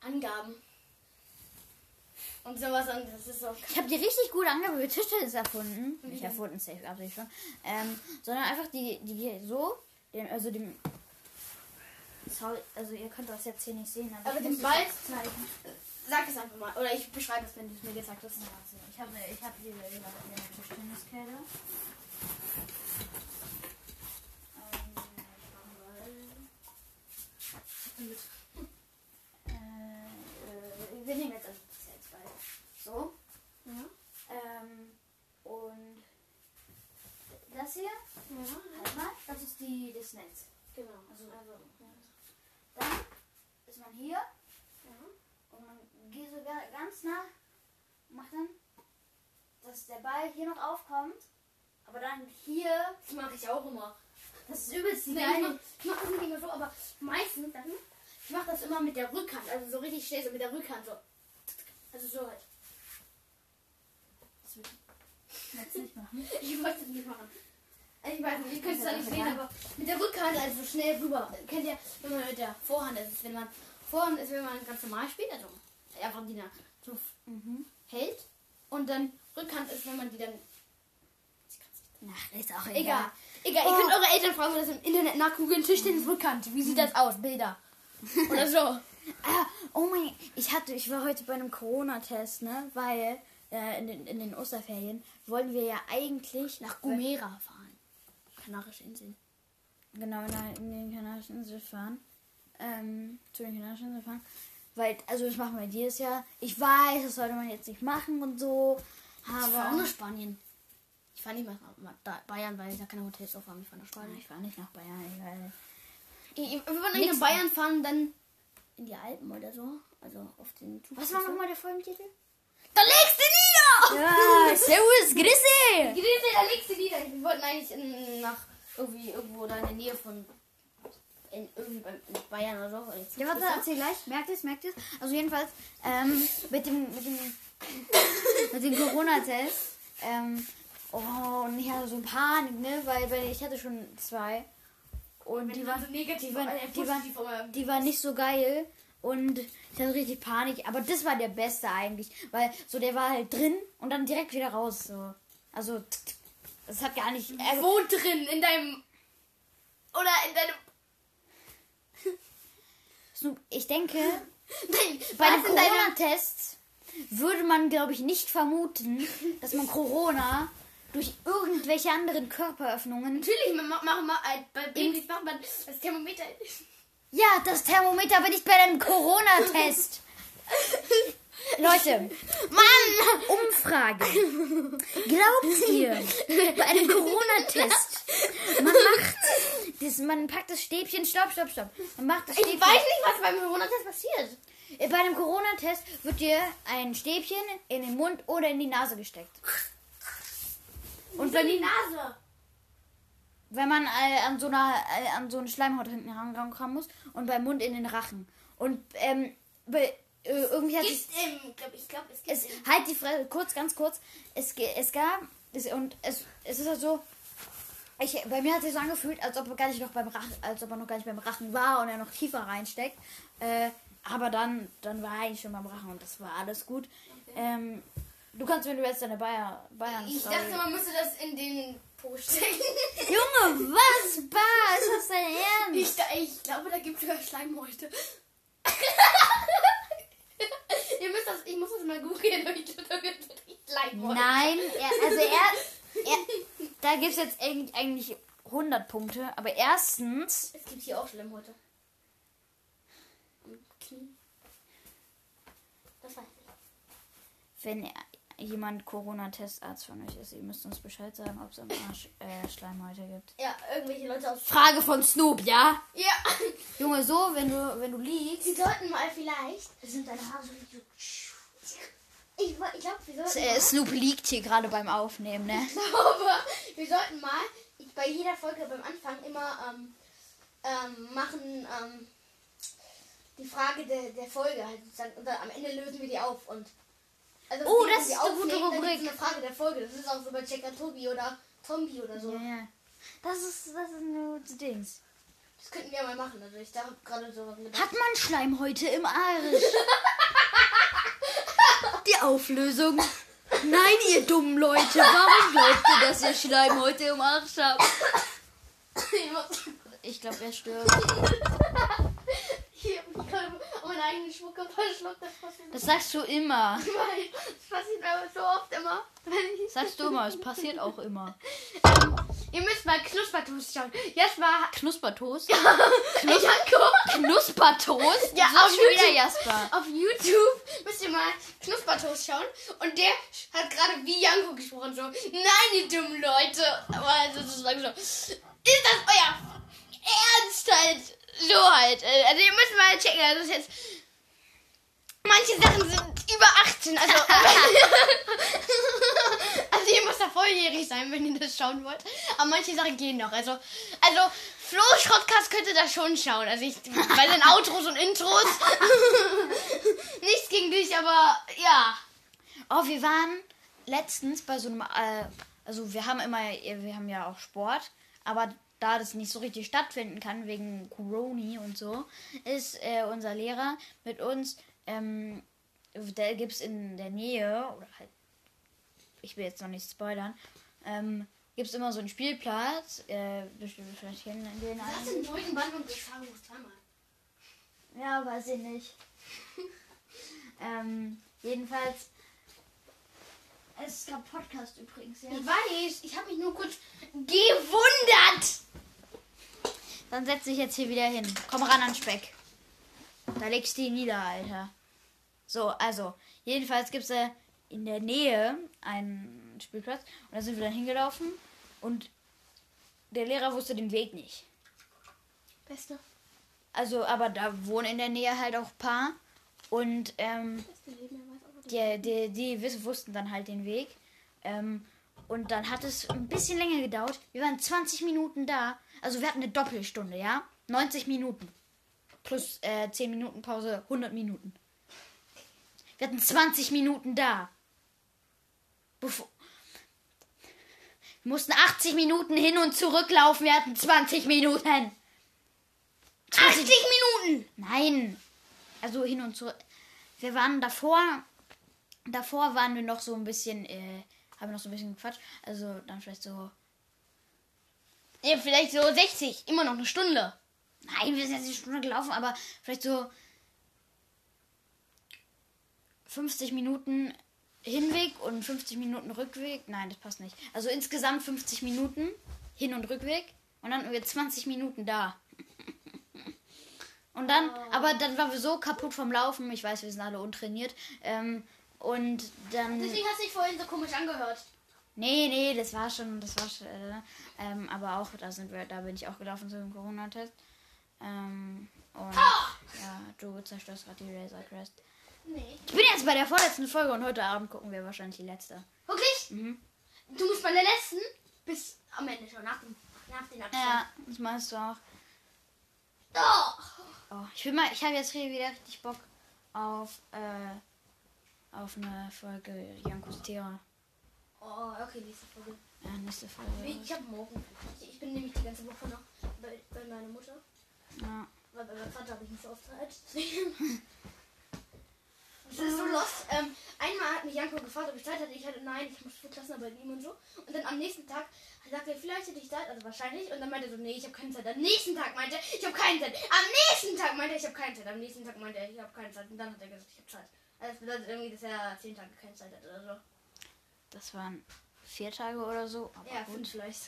Speaker 1: Angaben. Und sowas, und das ist so.
Speaker 2: Ich habe die richtig gut angehört Tischtennis erfunden. Nicht erfunden, safe, absichtlich schon. Ähm, sondern einfach die, die so, den, also dem. Sorry, also ihr könnt das jetzt hier nicht sehen.
Speaker 1: Aber
Speaker 2: ich
Speaker 1: den Ball
Speaker 2: zeigen.
Speaker 1: Sag es einfach mal. Oder ich beschreibe es, wenn du es mir gesagt hast.
Speaker 2: Ja, also ich habe ich hab hier wieder eine Tischtenniskette. Äh, äh, wir nehmen jetzt also das jetzt Ball. So.
Speaker 1: Ja.
Speaker 2: Ähm, und das hier,
Speaker 1: Ja,
Speaker 2: halt mal, das ist die, das Netz.
Speaker 1: genau.
Speaker 2: Also, also dann ist man hier und man geht so ga- ganz nah, macht dann, dass der Ball hier noch aufkommt, aber dann hier,
Speaker 1: Das mache ich auch immer.
Speaker 2: das ist übelst die
Speaker 1: Nee, ich
Speaker 2: geile.
Speaker 1: mach, ich mach das nicht immer so, aber meistens dann, ich mache das immer mit der Rückhand, also so richtig schnell, so mit der Rückhand, so. Also so halt.
Speaker 2: Das will ich nicht machen.
Speaker 1: Ich wollte es nicht machen. Ich weiß nicht, ihr könnt es zwar nicht sehen, aber mit der Rückhand, also so schnell rüber. Kennt ihr, wenn man mit der Vorhand ist, wenn man Vorhand ist, wenn man ganz normal spielt, also einfach die da so
Speaker 2: Mhm.
Speaker 1: hält. Und dann Rückhand ist, wenn man die dann.
Speaker 2: Ach, ist auch egal.
Speaker 1: Egal. Egal, ihr
Speaker 2: Oh.
Speaker 1: könnt eure Eltern fragen, das im Internet nachgoogeln. Tischtennis Rückhand. Wie sieht das aus? Bilder. Oder so.
Speaker 2: Ah, oh mein, ich hatte, ich war heute bei einem Corona-Test, ne, weil äh, in, den, in den Osterferien wollten wir ja eigentlich
Speaker 1: Nach Gumera fahren. Kanarische Inseln.
Speaker 2: genau in, in den Kanarischen Inseln fahren, ähm, zu den Kanarischen Inseln fahren, weil, also das machen wir jedes Jahr. Ich weiß, das sollte man jetzt nicht machen und so,
Speaker 1: Ich fahre auch
Speaker 2: aber
Speaker 1: nach Spanien. Ich fahre nicht nach nach Bayern, weil da keine Hotels aufhaben. Ich fahre nach Spanien.
Speaker 2: ich fahre nicht nach Bayern,
Speaker 1: Ich, ich, wir wollen nach Bayern fahren, dann in die Alpen oder so. Also auf den Zug.
Speaker 2: Was war nochmal der Folgentitel?
Speaker 1: Da legst du nieder!
Speaker 2: Ja, servus, Grüße!
Speaker 1: Grüße, da legst du nieder. Wir wollten eigentlich in, nach irgendwie irgendwo da in der Nähe von in, irgendwie in Bayern oder so.
Speaker 2: Ja, warte, erzähl gleich. Merkt es, merkt es. Also jedenfalls, ähm, mit dem, mit dem mit dem Corona-Test. Ähm, oh, und ich hatte so Panik, ne? Weil, weil ich hatte schon zwei. Und die waren,
Speaker 1: so negativ,
Speaker 2: die waren,
Speaker 1: äh,
Speaker 2: die waren, die waren nicht so geil. Und ich hatte richtig Panik. Aber das war der beste eigentlich. Weil so der war halt drin und dann direkt wieder raus. So. Also, das hat gar nicht. Also,
Speaker 1: Wo drin? In deinem. Oder in deinem.
Speaker 2: Snoop, ich denke,
Speaker 1: Nein,
Speaker 2: bei
Speaker 1: was
Speaker 2: dem
Speaker 1: in deinem.
Speaker 2: Corona-Test würde man, glaube ich, nicht vermuten, dass man Corona durch irgendwelche anderen Körperöffnungen.
Speaker 1: Natürlich, macht machen, äh, bei Babys macht man das Thermometer.
Speaker 2: Ja, das Thermometer, aber nicht bei einem Corona-Test. Leute,
Speaker 1: Mann!
Speaker 2: Umfrage. Glaubt ihr, bei einem Corona-Test, man macht, das, man packt das Stäbchen, stopp, stopp, stopp. Man macht das
Speaker 1: Ich
Speaker 2: Stäbchen.
Speaker 1: weiß nicht, was beim Corona-Test passiert.
Speaker 2: Bei einem Corona-Test wird dir ein Stäbchen in den Mund oder in die Nase gesteckt.
Speaker 1: Und bei die Nase.
Speaker 2: Wenn man äh, an so einer äh, an so eine Schleimhaut hinten rankommen muss und beim Mund in den Rachen. Und ähm, bei, äh, irgendwie hat
Speaker 1: Gibt im, glaub, ich glaube, es gibt
Speaker 2: es
Speaker 1: im,
Speaker 2: halt die Fresse kurz ganz kurz es es gab es, und es, es ist halt so ich, bei mir hat sich so angefühlt, als ob er gar nicht noch beim Rachen, als ob er noch gar nicht beim Rachen war und er noch tiefer reinsteckt. Äh, aber dann, dann war er eigentlich schon beim Rachen und das war alles gut. Ähm, du kannst, wenn du jetzt deine Bayer, Bayern
Speaker 1: ich dachte, man müsste das in den Po stecken.
Speaker 2: Junge, was? Bah, ist das dein Ernst?
Speaker 1: Ich, ich glaube, da gibt es sogar Schleimhäute. Ihr müsst das, ich muss das mal googeln, aber ich glaube, da wird wirklich Schleimhäute.
Speaker 2: Nein, er, also er, er da gibt es jetzt eigentlich, eigentlich 100 Punkte, aber erstens,
Speaker 1: Es gibt hier auch Schleimhäute. Das weiß ich.
Speaker 2: wenn er- jemand Corona-Testarzt von euch ist, ihr müsst uns Bescheid sagen, ob es am Arsch äh, Schleimhäute gibt.
Speaker 1: Ja, irgendwelche Leute aus.
Speaker 2: Frage von Snoop, ja?
Speaker 1: Ja.
Speaker 2: Junge, so, wenn du, wenn du liegst.
Speaker 1: Sie sollten mal vielleicht. Sind deine Haare so. Ich, ich glaube, wir sollten.
Speaker 2: Äh, Snoop liegt hier gerade beim Aufnehmen, ne?
Speaker 1: glaube, wir sollten mal ich, bei jeder Folge beim Anfang immer ähm, ähm, machen ähm, die Frage der, der Folge halt sozusagen. Und dann am Ende lösen wir die auf und also
Speaker 2: Oh, das ist eine gute Rubrik.
Speaker 1: gibt's eine Frage der Folge. Das ist auch so bei Checker Tobi oder Tombi oder so.
Speaker 2: Ja, ja. Das ist, das ist ein gutes Dings.
Speaker 1: Das könnten wir mal machen. Also ich da gerade so gedacht.
Speaker 2: Hat man Schleimhäute im Arsch? Die Auflösung. Nein, ihr dummen Leute, warum glaubt ihr, dass ihr Schleimhäute im Arsch habt?
Speaker 1: Ich
Speaker 2: glaube, er stirbt.
Speaker 1: ich hab gerade meine eigenen Spucke verschluckt. Das passiert,
Speaker 2: Das sagst du immer.
Speaker 1: das passiert mir so oft immer. Wenn ich
Speaker 2: Sagst du immer, es passiert auch immer.
Speaker 1: Ihr müsst mal Knuspertoast schauen. Jasper.
Speaker 2: Knuspertoast?
Speaker 1: Ich geguckt.
Speaker 2: Knuspertoast?
Speaker 1: Ja, auf
Speaker 2: schon wieder
Speaker 1: YouTube.
Speaker 2: Jasper.
Speaker 1: Auf YouTube müsst ihr mal Knuspertoast schauen. Und der hat gerade wie Janko gesprochen. So, nein, ihr dummen Leute. Aber also sozusagen so. Ist das euer Ernst halt? So halt. Äh, Also ihr müsst mal checken. Also ist jetzt. Manche Sachen sind über 18. Also, also ihr müsst da volljährig sein, wenn ihr das schauen wollt. Aber manche Sachen gehen noch. Also, also Flo Schrottkast könnte das schon schauen. Also ich bei den Outros und Intros. Nichts gegen dich, aber ja.
Speaker 2: Oh, wir waren letztens bei so einem, äh, also wir haben immer, wir haben ja auch Sport, aber da das nicht so richtig stattfinden kann wegen Corona und so, ist äh, unser Lehrer mit uns, ähm, da gibt es in der Nähe, oder halt, ich will jetzt noch nicht spoilern, ähm, gibt es immer so einen Spielplatz, äh, bestimmt vielleicht kennen den
Speaker 1: Das
Speaker 2: einen.
Speaker 1: sind neuen Band und zweimal.
Speaker 2: Ja, weiß ich nicht. ähm, jedenfalls. Es gab Podcast übrigens, ja.
Speaker 1: Ich weiß, ich habe mich nur kurz gewundert.
Speaker 2: Dann setz dich jetzt hier wieder hin. Komm ran an Speck. Da legst du ihn nieder, Alter. So, also, jedenfalls gibt es äh, in der Nähe einen Spielplatz. Und da sind wir dann hingelaufen. Und der Lehrer wusste den Weg nicht.
Speaker 1: Beste.
Speaker 2: Also, aber da wohnen in der Nähe halt auch ein paar. Und, ähm,
Speaker 1: Beste Leben,
Speaker 2: die, die, die wussten dann halt den Weg. Ähm, und dann hat es ein bisschen länger gedauert. Wir waren 20 Minuten da. Also wir hatten eine Doppelstunde, ja? 90 Minuten. Plus äh, 10 Minuten Pause, 100 Minuten. Wir hatten 20 Minuten da. Bevor wir mussten 80 Minuten hin und zurücklaufen. Wir hatten 20 Minuten.
Speaker 1: 80 Minuten!
Speaker 2: Nein. Also hin und zurück. Wir waren davor. Davor waren wir noch so ein bisschen. Äh, haben wir noch so ein bisschen gequatscht. Also dann vielleicht so.
Speaker 1: Ja, vielleicht so 60. Immer noch eine Stunde.
Speaker 2: Nein, wir sind jetzt eine Stunde gelaufen, aber vielleicht so 50 Minuten Hinweg und 50 Minuten Rückweg. Nein, das passt nicht. Also insgesamt 50 Minuten Hin- und Rückweg und dann wir 20 Minuten da. Und dann, aber dann waren wir so kaputt vom Laufen. Ich weiß, wir sind alle untrainiert. Ähm, und dann.
Speaker 1: Deswegen hast du dich vorhin so komisch angehört.
Speaker 2: Nee, nee, das war schon, das war schon, äh, ähm, aber auch, da sind wir, da bin ich auch gelaufen zu dem Corona-Test. Ähm, und ja, du zerstörst gerade die Razor Crest.
Speaker 1: Nee.
Speaker 2: Ich bin jetzt bei der vorletzten Folge und heute Abend gucken wir wahrscheinlich die letzte.
Speaker 1: Wirklich?
Speaker 2: Mhm.
Speaker 1: Du musst bei der letzten bis am Ende schon nach dem, nach den Abstand.
Speaker 2: Ja, das meinst du auch.
Speaker 1: Oh.
Speaker 2: Oh, ich will mal, ich habe jetzt hier wieder richtig Bock auf, äh, auf eine Folge Jankos Thera.
Speaker 1: oh, okay, nächste Folge.
Speaker 2: Ja, nächste Folge.
Speaker 1: Ich habe morgen. Ich, bin nämlich die ganze Woche noch bei, bei meiner Mutter.
Speaker 2: Ja.
Speaker 1: Weil bei meinem Vater habe ich nicht so oft Zeit. Das ist so lost. Ähm, einmal hat mich Janko gefragt, ob ich Zeit hatte. Ich hatte nein, ich muss für Klassenarbeit nehmen und so. Und dann am nächsten Tag sagte er, vielleicht hätte ich Zeit, also wahrscheinlich. Und dann meinte er so, nee, ich habe keine Zeit. Am nächsten Tag meinte er, ich habe keine Zeit. Am nächsten Tag meinte er, ich habe keine Zeit. Am nächsten Tag meinte er, ich habe keine Zeit. Und dann hat er gesagt, ich habe Zeit. Das bedeutet irgendwie, dass er zehn Tage keine Zeit hat oder so.
Speaker 2: Das waren vier Tage oder so.
Speaker 1: Ja,
Speaker 2: gut.
Speaker 1: fünf vielleicht.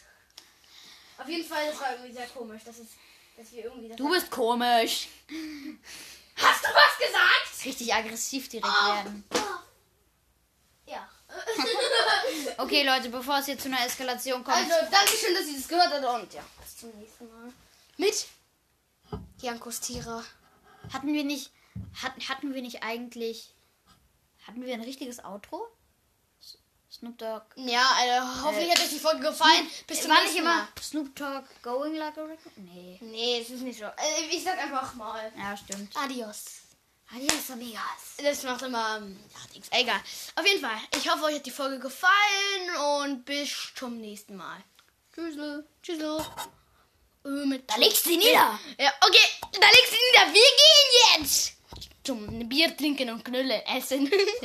Speaker 1: Auf jeden Fall, das war irgendwie sehr komisch, dass, es, dass wir irgendwie... Das
Speaker 2: Du bist komisch.
Speaker 1: Hast du was gesagt?
Speaker 2: Richtig aggressiv direkt
Speaker 1: Oh.
Speaker 2: werden.
Speaker 1: Ja.
Speaker 2: Okay, Leute, bevor es jetzt zu einer Eskalation kommt.
Speaker 1: Also, danke schön, dass ihr das gehört habt und ja, bis zum nächsten Mal. Mit Jankos Tira.
Speaker 2: Hatten wir nicht. Hatten, hatten wir nicht eigentlich. Hatten wir ein richtiges Outro? Snoop Dogg.
Speaker 1: Ja, also, hoffentlich hat euch die Folge gefallen. Bis zum
Speaker 2: War nicht
Speaker 1: nächsten
Speaker 2: immer
Speaker 1: Mal.
Speaker 2: Snoop Dogg going like a record? Nee.
Speaker 1: Nee, es ist nicht so. Äh, Ich sag einfach mal.
Speaker 2: Ja, stimmt.
Speaker 1: Adios.
Speaker 2: Adios, amigas.
Speaker 1: Das macht immer. ähm, Ja, Dings. Egal. Auf jeden Fall. Ich hoffe, euch hat die Folge gefallen und bis zum nächsten Mal. Tschüssel. Tschüssel. Äh,
Speaker 2: Da legst du sie nieder.
Speaker 1: Ja, okay, da legst du nieder. Wir gehen jetzt zum Bier trinken und Knülle essen.